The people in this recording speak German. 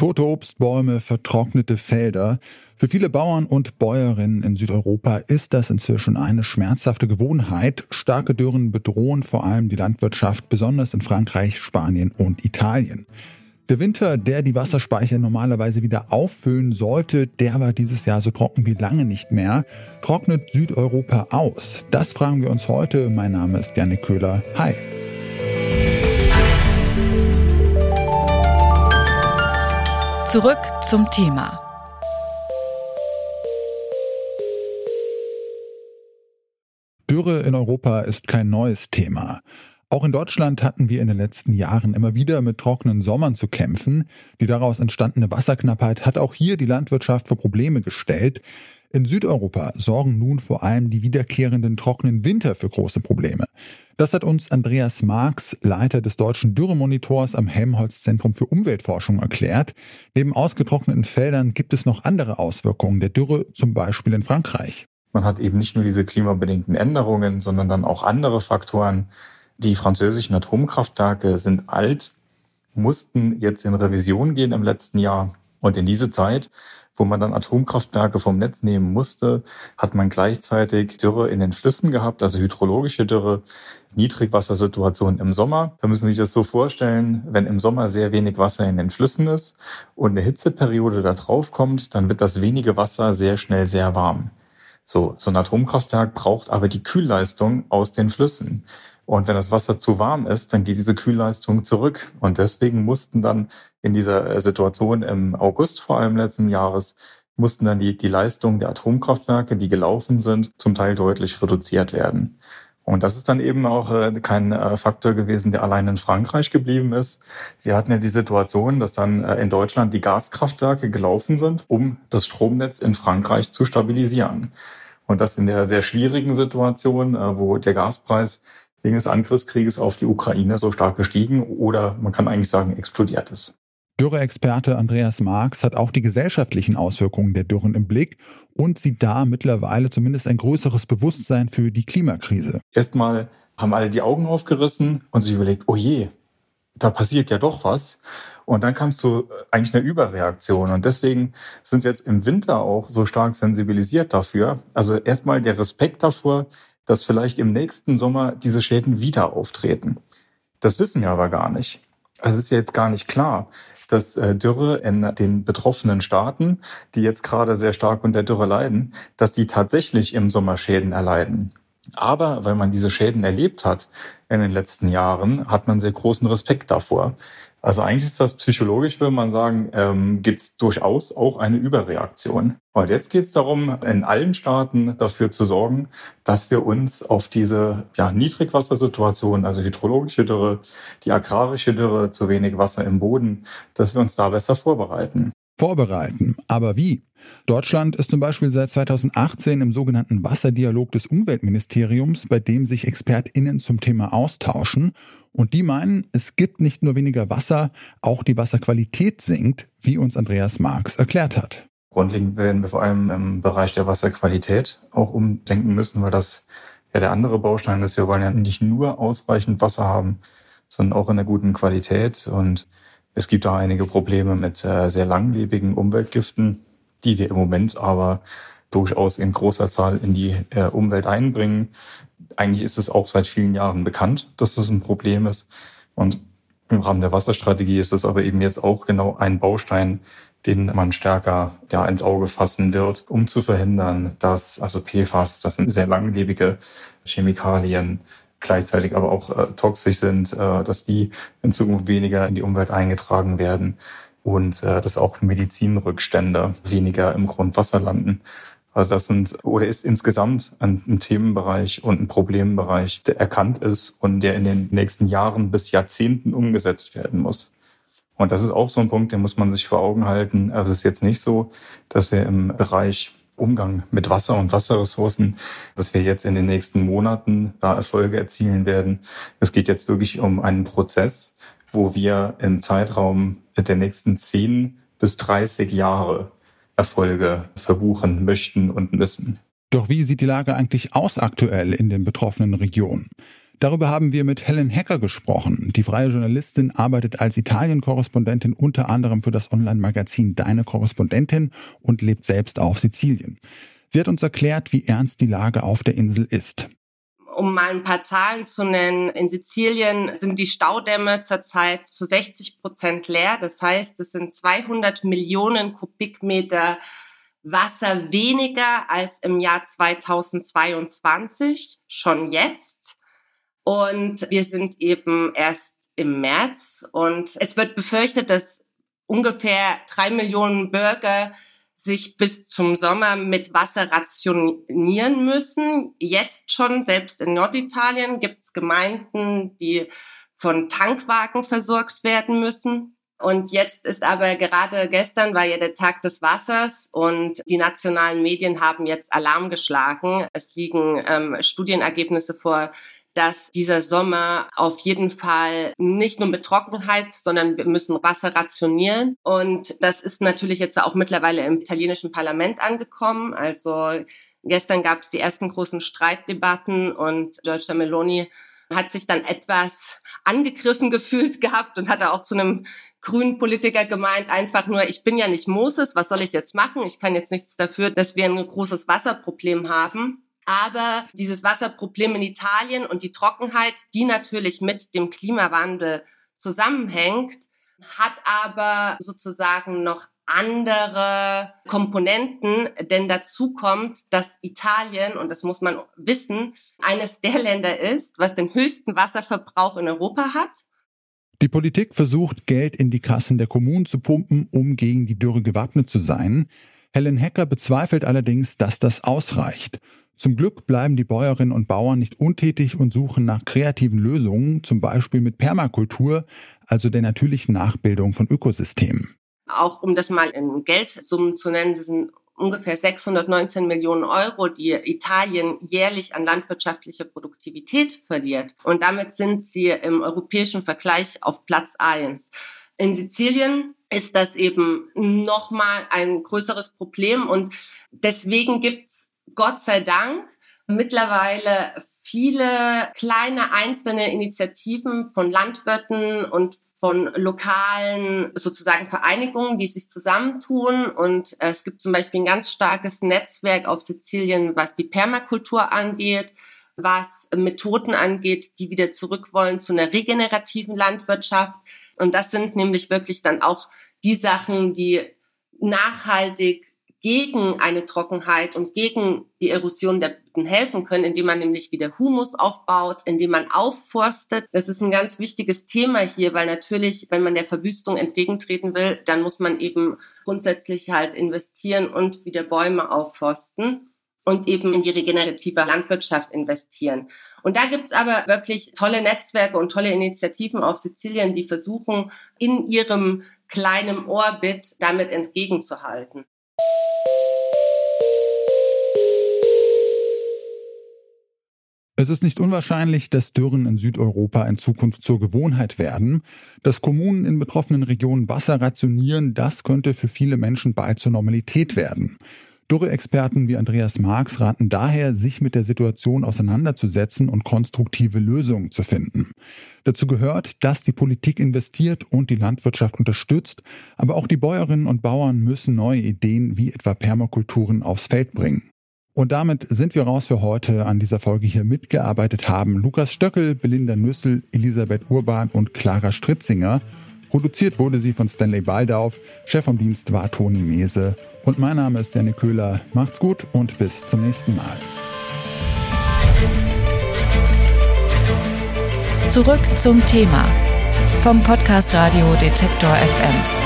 Tote Obstbäume, vertrocknete Felder. Für viele Bauern und Bäuerinnen in Südeuropa ist das inzwischen eine schmerzhafte Gewohnheit. Starke Dürren bedrohen vor allem die Landwirtschaft, besonders in Frankreich, Spanien und Italien. Der Winter, der die Wasserspeicher normalerweise wieder auffüllen sollte, der war dieses Jahr so trocken wie lange nicht mehr. Trocknet Südeuropa aus? Das fragen wir uns heute. Mein Name ist Janik Köhler. Hi. Zurück zum Thema. Dürre in Europa ist kein neues Thema. Auch in Deutschland hatten wir in den letzten Jahren immer wieder mit trockenen Sommern zu kämpfen. Die daraus entstandene Wasserknappheit hat auch hier die Landwirtschaft vor Probleme gestellt. In Südeuropa sorgen nun vor allem die wiederkehrenden trockenen Winter für große Probleme. Das hat uns Andreas Marx, Leiter des deutschen Dürremonitors am Helmholtz-Zentrum für Umweltforschung, erklärt. Neben ausgetrockneten Feldern gibt es noch andere Auswirkungen der Dürre, zum Beispiel in Frankreich. Man hat eben nicht nur diese klimabedingten Änderungen, sondern dann auch andere Faktoren. Die französischen Atomkraftwerke sind alt, mussten jetzt in Revision gehen im letzten Jahr. Und in diese Zeit wo man dann Atomkraftwerke vom Netz nehmen musste, hat man gleichzeitig Dürre in den Flüssen gehabt, also hydrologische Dürre, Niedrigwassersituation im Sommer. Da müssen Sie sich das so vorstellen, wenn im Sommer sehr wenig Wasser in den Flüssen ist und eine Hitzeperiode da drauf kommt, dann wird das wenige Wasser sehr schnell sehr warm. So, so ein Atomkraftwerk braucht aber die Kühlleistung aus den Flüssen. Und wenn das Wasser zu warm ist, dann geht diese Kühlleistung zurück. Und deswegen mussten dann in dieser äh, Situation im August vor allem letzten Jahres, mussten dann die, die Leistungen der Atomkraftwerke, die gelaufen sind, zum Teil deutlich reduziert werden. Und das ist dann eben auch äh, kein äh, Faktor gewesen, der allein in Frankreich geblieben ist. Wir hatten ja die Situation, dass dann in Deutschland die Gaskraftwerke gelaufen sind, um das Stromnetz in Frankreich zu stabilisieren. Und das in der sehr schwierigen Situation, wo der Gaspreis wegen des Angriffskrieges auf die Ukraine so stark gestiegen oder man kann eigentlich sagen, explodiert ist. Dürre-Experte Andreas Marx hat auch die gesellschaftlichen Auswirkungen der Dürren im Blick und sieht da mittlerweile zumindest ein größeres Bewusstsein für die Klimakrise. Erstmal haben alle die Augen aufgerissen und sich überlegt, oh je, da passiert ja doch was. Und dann kam es zu eigentlich einer Überreaktion. Und deswegen sind wir jetzt im Winter auch so stark sensibilisiert dafür. Also erstmal der Respekt davor, dass vielleicht im nächsten Sommer diese Schäden wieder auftreten. Das wissen wir aber gar nicht. Also es ist ja jetzt gar nicht klar, dass äh, Dürre in den betroffenen Staaten, die jetzt gerade sehr stark unter Dürre leiden, dass die tatsächlich im Sommer Schäden erleiden. Aber weil man diese Schäden erlebt hat in den letzten Jahren, hat man sehr großen Respekt davor. Also eigentlich ist das psychologisch, würde man sagen, ähm, gibt es durchaus auch eine Überreaktion. Und jetzt geht es darum, in allen Staaten dafür zu sorgen, dass wir uns auf diese ja, Niedrigwassersituation, also hydrologische Dürre, die agrarische Dürre, zu wenig Wasser im Boden, dass wir uns da besser vorbereiten vorbereiten. Aber wie? Deutschland ist zum Beispiel seit 2018 im sogenannten Wasserdialog des Umweltministeriums, bei dem sich ExpertInnen zum Thema austauschen. Und die meinen, es gibt nicht nur weniger Wasser, auch die Wasserqualität sinkt, wie uns Andreas Marx erklärt hat. Grundlegend werden wir vor allem im Bereich der Wasserqualität auch umdenken müssen, weil das ja der andere Baustein ist. Wir wollen ja nicht nur ausreichend Wasser haben, sondern auch in einer guten Qualität. Und es gibt da einige Probleme mit äh, sehr langlebigen Umweltgiften, die wir im Moment aber durchaus in großer Zahl in die äh, Umwelt einbringen. Eigentlich ist es auch seit vielen Jahren bekannt, dass das ein Problem ist. Und im Rahmen der Wasserstrategie ist es aber eben jetzt auch genau ein Baustein, den man stärker ja, ins Auge fassen wird, um zu verhindern, dass also PFAS, das sind sehr langlebige Chemikalien, gleichzeitig aber auch äh, toxisch sind, äh, dass die in Zukunft weniger in die Umwelt eingetragen werden und äh, dass auch Medizinrückstände weniger im Grundwasser landen. Also das sind oder ist insgesamt ein, ein, Themenbereich und ein Problembereich, der erkannt ist und der in den nächsten Jahren bis Jahrzehnten umgesetzt werden muss. Und das ist auch so ein Punkt, den muss man sich vor Augen halten. Also es ist jetzt nicht so, dass wir im Bereich Umgang mit Wasser und Wasserressourcen, dass wir jetzt in den nächsten Monaten da Erfolge erzielen werden. Es geht jetzt wirklich um einen Prozess, wo wir im Zeitraum der nächsten 10 bis 30 Jahre Erfolge verbuchen möchten und müssen. Doch wie sieht die Lage eigentlich aus aktuell in den betroffenen Regionen? Darüber haben wir mit Helen Hacker gesprochen. Die freie Journalistin arbeitet als Italien-Korrespondentin unter anderem für das Online-Magazin Deine Korrespondentin und lebt selbst auf Sizilien. Sie hat uns erklärt, wie ernst die Lage auf der Insel ist. Um mal ein paar Zahlen zu nennen, in Sizilien sind die Staudämme zurzeit zu 60 Prozent leer. Das heißt, es sind 200 Millionen Kubikmeter Wasser weniger als im Jahr 2022, schon jetzt. Und wir sind eben erst im März und es wird befürchtet, dass ungefähr drei Millionen Bürger sich bis zum Sommer mit Wasser rationieren müssen. Jetzt schon, selbst in Norditalien, gibt es Gemeinden, die von Tankwagen versorgt werden müssen. Und jetzt ist aber gerade gestern war ja der Tag des Wassers und die nationalen Medien haben jetzt Alarm geschlagen. Es liegen ähm, Studienergebnisse vor, dass dieser Sommer auf jeden Fall nicht nur mit Trockenheit, sondern wir müssen Wasser rationieren. Und das ist natürlich jetzt auch mittlerweile im italienischen Parlament angekommen. Also gestern gab es die ersten großen Streitdebatten und Giorgia Meloni hat sich dann etwas angegriffen gefühlt gehabt und hat auch zu einem grünen Politiker gemeint, einfach nur, ich bin ja nicht Moses, was soll ich jetzt machen? Ich kann jetzt nichts dafür, dass wir ein großes Wasserproblem haben. Aber dieses Wasserproblem in Italien und die Trockenheit, die natürlich mit dem Klimawandel zusammenhängt, hat aber sozusagen noch andere Komponenten, denn dazu kommt, dass Italien, und das muss man wissen, eines der Länder ist, was den höchsten Wasserverbrauch in Europa hat. Die Politik versucht, Geld in die Kassen der Kommunen zu pumpen, um gegen die Dürre gewappnet zu sein. Helen Hecker bezweifelt allerdings, dass das ausreicht. Zum Glück bleiben die Bäuerinnen und Bauern nicht untätig und suchen nach kreativen Lösungen, zum Beispiel mit Permakultur, also der natürlichen Nachbildung von Ökosystemen. Auch um das mal in Geldsummen zu nennen, sind ungefähr 619 Millionen Euro, die Italien jährlich an landwirtschaftlicher Produktivität verliert. Und damit sind sie im europäischen Vergleich auf Platz eins. In Sizilien ist das eben nochmal ein größeres Problem und deswegen gibt's Gott sei Dank mittlerweile viele kleine einzelne Initiativen von Landwirten und von lokalen sozusagen Vereinigungen, die sich zusammentun. Und es gibt zum Beispiel ein ganz starkes Netzwerk auf Sizilien, was die Permakultur angeht, was Methoden angeht, die wieder zurück wollen zu einer regenerativen Landwirtschaft. Und das sind nämlich wirklich dann auch die Sachen, die nachhaltig gegen eine Trockenheit und gegen die Erosion der Böden helfen können, indem man nämlich wieder Humus aufbaut, indem man aufforstet. Das ist ein ganz wichtiges Thema hier, weil natürlich, wenn man der Verwüstung entgegentreten will, dann muss man eben grundsätzlich halt investieren und wieder Bäume aufforsten und eben in die regenerative Landwirtschaft investieren. Und da gibt's aber wirklich tolle Netzwerke und tolle Initiativen auf Sizilien, die versuchen, in ihrem kleinen Orbit damit entgegenzuhalten. Es ist nicht unwahrscheinlich, dass Dürren in Südeuropa in Zukunft zur Gewohnheit werden. Dass Kommunen in betroffenen Regionen Wasser rationieren, das könnte für viele Menschen bald zur Normalität werden. Dürre-Experten wie Andreas Marx raten daher, sich mit der Situation auseinanderzusetzen und konstruktive Lösungen zu finden. Dazu gehört, dass die Politik investiert und die Landwirtschaft unterstützt, aber auch die Bäuerinnen und Bauern müssen neue Ideen wie etwa Permakulturen aufs Feld bringen. Und damit sind wir raus für heute. An dieser Folge hier mitgearbeitet haben Lukas Stöckel, Belinda Nüssel, Elisabeth Urban und Clara Stritzinger. Produziert wurde sie von Stanley Baldauf. Chef vom Dienst war Toni Mese. Und mein Name ist Janik Köhler. Macht's gut und bis zum nächsten Mal. Zurück zum Thema vom Podcast Radio Detektor FM.